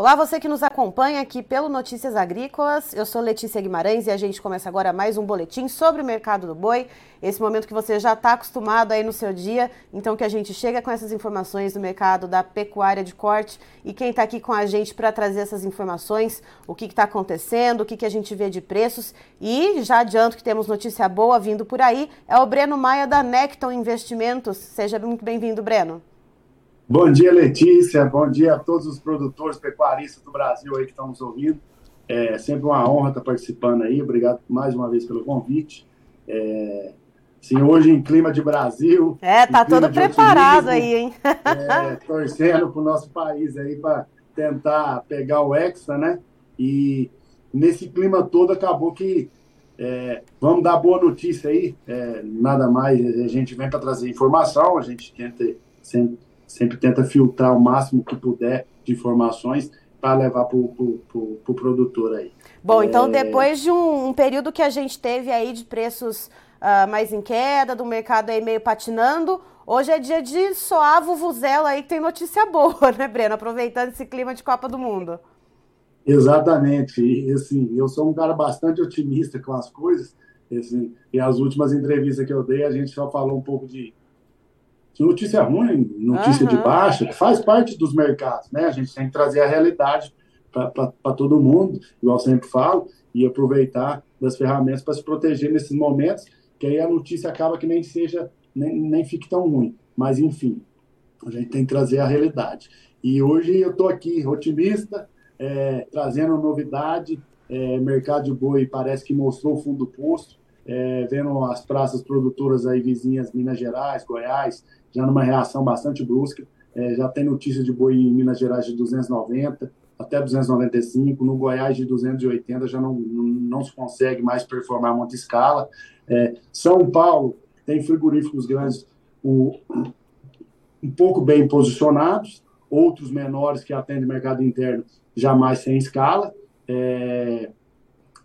Olá, você que nos acompanha aqui pelo Notícias Agrícolas. Eu sou Letícia Guimarães e a gente começa agora mais um boletim sobre o mercado do boi. Esse momento que você já está acostumado aí no seu dia, então que a gente chega com essas informações do mercado da pecuária de corte. E quem está aqui com a gente para trazer essas informações, o que está acontecendo, o que, que a gente vê de preços. E já adianto que temos notícia boa vindo por aí, é o Breno Maia da Necton Investimentos. Seja muito bem-vindo, Breno. Bom dia, Letícia. Bom dia a todos os produtores pecuaristas do Brasil aí que estão nos ouvindo. É sempre uma honra estar participando aí. Obrigado mais uma vez pelo convite. É, sim, hoje em clima de Brasil. É, tá todo preparado aí, hein? É, torcendo para o nosso país aí para tentar pegar o Hexa, né? E nesse clima todo acabou que é, vamos dar boa notícia aí. É, nada mais, a gente vem para trazer informação, a gente tenta sempre sempre tenta filtrar o máximo que puder de informações para levar para o pro, pro produtor aí. Bom, então é... depois de um, um, período que a gente teve aí de preços uh, mais em queda, do mercado aí meio patinando, hoje é dia de soar vuvuzela aí que tem notícia boa, né, Breno? Aproveitando esse clima de Copa do Mundo. Exatamente. E, assim, eu sou um cara bastante otimista com as coisas. Assim, e as últimas entrevistas que eu dei, a gente só falou um pouco de notícia ruim, notícia uhum. de baixa, que faz parte dos mercados, né? A gente tem que trazer a realidade para todo mundo, igual eu sempre falo, e aproveitar das ferramentas para se proteger nesses momentos, que aí a notícia acaba que nem seja, nem, nem fique tão ruim. Mas, enfim, a gente tem que trazer a realidade. E hoje eu estou aqui otimista, é, trazendo novidade, é, mercado de boi parece que mostrou o fundo do poço, é, vendo as praças produtoras aí vizinhas, Minas Gerais, Goiás, já numa reação bastante brusca. É, já tem notícia de boi em Minas Gerais de 290 até 295, no Goiás de 280 já não, não se consegue mais performar muita escala. É, São Paulo tem frigoríficos grandes um, um pouco bem posicionados, outros menores que atendem mercado interno jamais sem escala. É,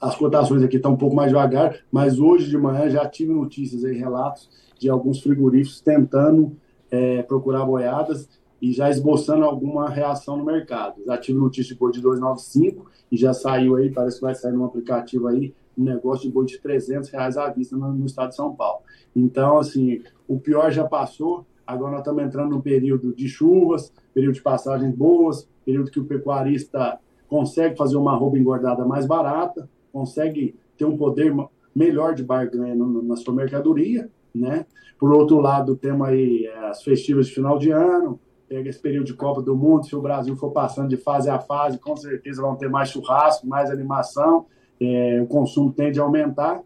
as cotações aqui estão um pouco mais devagar, mas hoje de manhã já tive notícias aí, relatos de alguns frigoríficos tentando é, procurar boiadas e já esboçando alguma reação no mercado. Já tive notícia de boi de 295 e já saiu aí, parece que vai sair num aplicativo aí, um negócio de boi de 300 reais à vista no, no estado de São Paulo. Então, assim, o pior já passou, agora nós estamos entrando num período de chuvas, período de passagens boas, período que o pecuarista consegue fazer uma roupa engordada mais barata, consegue ter um poder melhor de barganha na sua mercadoria, né? Por outro lado, temos aí é, as festivas de final de ano, pega esse período de Copa do Mundo, se o Brasil for passando de fase a fase, com certeza vão ter mais churrasco, mais animação, é, o consumo tende a aumentar.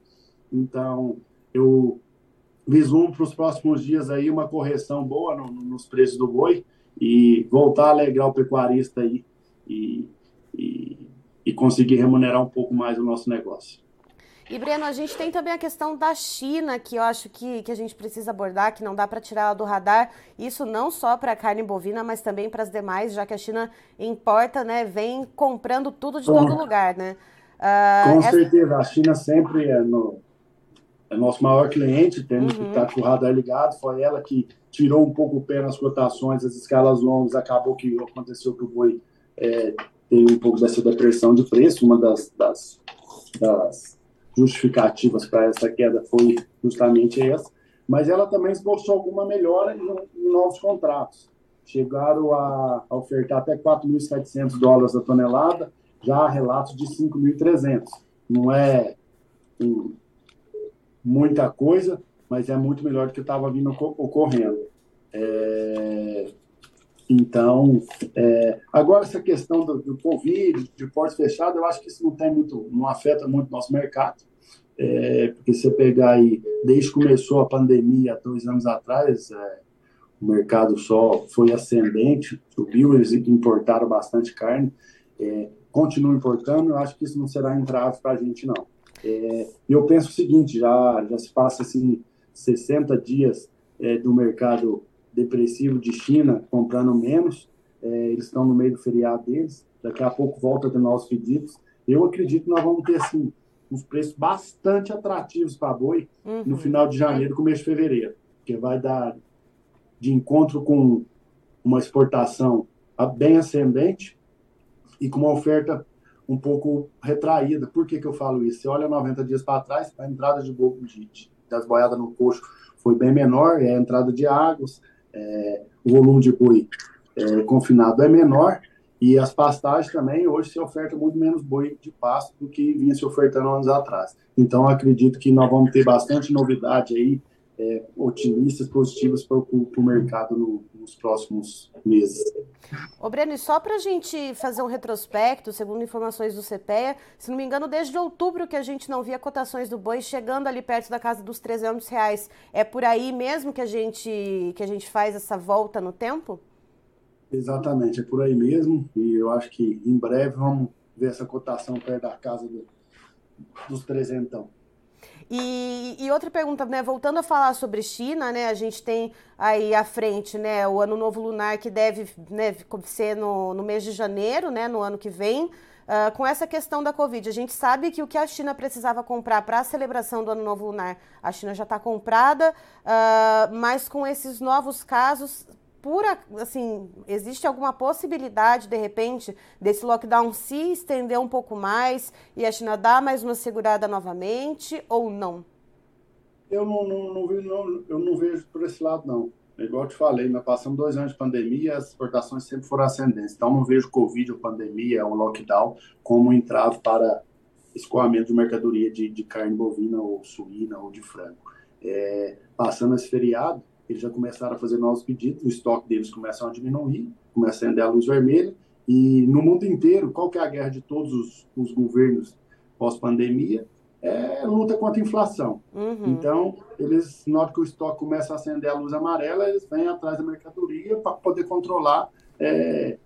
Então, eu vislumbro para os próximos dias aí uma correção boa no, nos preços do boi e voltar a alegrar o pecuarista aí e, e, e conseguir remunerar um pouco mais o nosso negócio. E, Breno, a gente tem também a questão da China, que eu acho que, que a gente precisa abordar, que não dá para tirar ela do radar. Isso não só para a carne bovina, mas também para as demais, já que a China importa, né, vem comprando tudo de todo lugar, né? Uh, Com essa... certeza, a China sempre é, no, é nosso maior cliente, temos uhum. que estar com o radar ligado. Foi ela que tirou um pouco o pé nas cotações, as escalas longas, acabou que aconteceu que o boi é, teve um pouco dessa depressão de preço, uma das, das, das justificativas para essa queda foi justamente essa, mas ela também esboçou alguma melhora em, em novos contratos. Chegaram a, a ofertar até 4.700 dólares a tonelada, já há relatos de 5.300. Não é muita coisa, mas é muito melhor do que estava vindo ocorrendo. É, então, é, agora essa questão do, do, Covid, de portas fechadas, eu acho que isso não tem muito, não afeta muito o nosso mercado, é, porque você pegar aí, desde que começou a pandemia, dois anos atrás, é, o mercado só foi ascendente, subiu, eles importaram bastante carne, é, continuam importando, eu acho que isso não será entrave para a gente, não. É, eu penso o seguinte, já, já se passa assim, 60 dias é, do mercado depressivo de China comprando menos, é, eles estão no meio do feriado deles, daqui a pouco volta de novos pedidos. Eu acredito que nós vamos ter assim, uns preços bastante atrativos para boi uhum. no final de janeiro, começo de fevereiro, que vai dar de encontro com uma exportação bem ascendente, e com uma oferta um pouco retraída. Por que, que eu falo isso? Você olha 90 dias para trás, a entrada de, de, de, das boiadas no coxo foi bem menor, é a entrada de águas, é, o volume de boi é, confinado é menor, e as pastagens também, hoje se oferta muito menos boi de pasto do que vinha se ofertando anos atrás. Então, acredito que nós vamos ter bastante novidade aí, é, otimistas, positivas para o mercado no, nos próximos meses. Ô Breno, e só para a gente fazer um retrospecto, segundo informações do CPEA, se não me engano, desde outubro que a gente não via cotações do boi chegando ali perto da casa dos 300 reais. É por aí mesmo que a gente, que a gente faz essa volta no tempo? Exatamente, é por aí mesmo. E eu acho que em breve vamos ver essa cotação perto da casa do, dos 300. E, e, outra pergunta, né? Voltando a falar sobre China, né? A gente tem aí à frente, né? O Ano Novo Lunar que deve né, ser no, no mês de janeiro, né? No ano que vem. Uh, com essa questão da Covid, a gente sabe que o que a China precisava comprar para a celebração do Ano Novo Lunar, a China já está comprada, uh, mas com esses novos casos, por assim, existe alguma possibilidade de repente desse lockdown se estender um pouco mais e a China dar mais uma segurada novamente ou não? Eu não, não, não, não, eu não vejo por esse lado não. É igual eu te falei, nós passamos dois anos de pandemia, as exportações sempre foram ascendentes. Então não vejo Covid ou pandemia ou lockdown como um entrave para escoamento de mercadoria de, de carne bovina ou suína ou de frango. É, passando esse feriado, eles já começaram a fazer novos pedidos, o estoque deles começa a diminuir, começa a acender a luz vermelha, e no mundo inteiro, qual que é a guerra de todos os, os governos pós-pandemia? É luta contra a inflação. Uhum. Então, eles, na hora que o estoque começa a acender a luz amarela, eles vêm atrás da mercadoria para poder controlar é,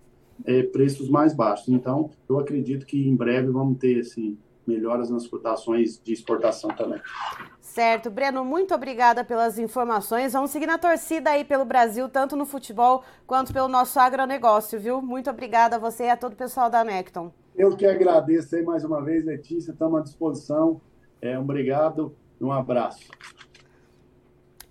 é, preços mais baixos. Então, eu acredito que em breve vamos ter assim, melhoras nas cotações de exportação também. Certo. Breno, muito obrigada pelas informações. Vamos seguir na torcida aí pelo Brasil, tanto no futebol quanto pelo nosso agronegócio, viu? Muito obrigada a você e a todo o pessoal da Necton. Eu que agradeço aí mais uma vez, Letícia. Estamos à disposição. É, obrigado e um abraço.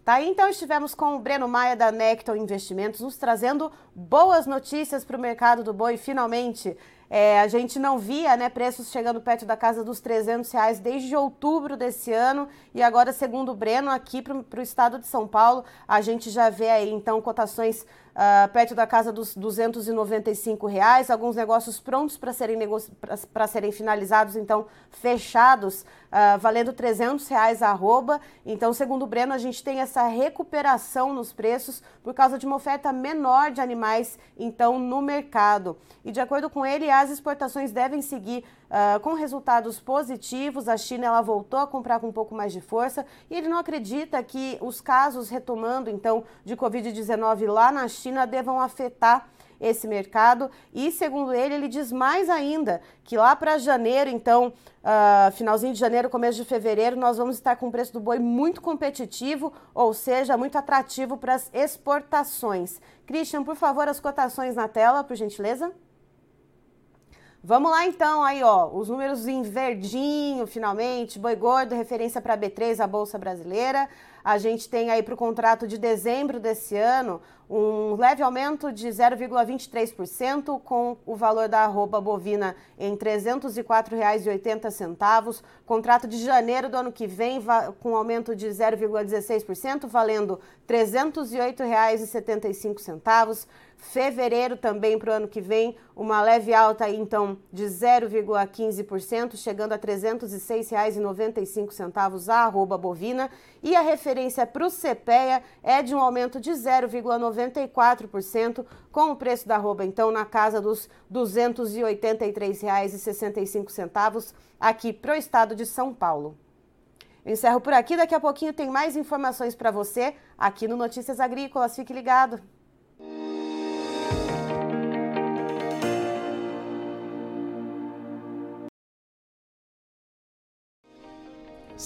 Tá então estivemos com o Breno Maia da Necton Investimentos, nos trazendo boas notícias para o mercado do boi, finalmente. É, a gente não via né, preços chegando perto da casa dos 300 reais desde outubro desse ano e agora, segundo o Breno, aqui para o estado de São Paulo, a gente já vê aí então cotações uh, perto da casa dos 295 reais, alguns negócios prontos para serem, negoci... serem finalizados, então fechados, uh, valendo 300 reais a arroba. Então, segundo o Breno, a gente tem essa recuperação nos preços por causa de uma oferta menor de animais, então, no mercado. E de acordo com ele, as exportações devem seguir uh, com resultados positivos. A China ela voltou a comprar com um pouco mais de força e ele não acredita que os casos retomando então de Covid-19 lá na China devam afetar esse mercado. E, segundo ele, ele diz mais ainda que lá para janeiro, então, uh, finalzinho de janeiro, começo de fevereiro, nós vamos estar com o preço do boi muito competitivo, ou seja, muito atrativo para as exportações. Christian, por favor, as cotações na tela, por gentileza. Vamos lá então, aí ó, os números em verdinho, finalmente, boi gordo, referência para B3, a Bolsa Brasileira. A gente tem aí para o contrato de dezembro desse ano um leve aumento de 0,23%, com o valor da arroba bovina em R$ 304,80. Contrato de janeiro do ano que vem, com aumento de 0,16%, valendo R$ 308,75. Fevereiro também para o ano que vem, uma leve alta aí, então de 0,15%, chegando a R$ 306,95 a arroba bovina. E a referência para o CPEA é de um aumento de 0,94%, com o preço da arroba, então, na casa dos R$ 283,65 aqui para o estado de São Paulo. Encerro por aqui, daqui a pouquinho tem mais informações para você aqui no Notícias Agrícolas. Fique ligado!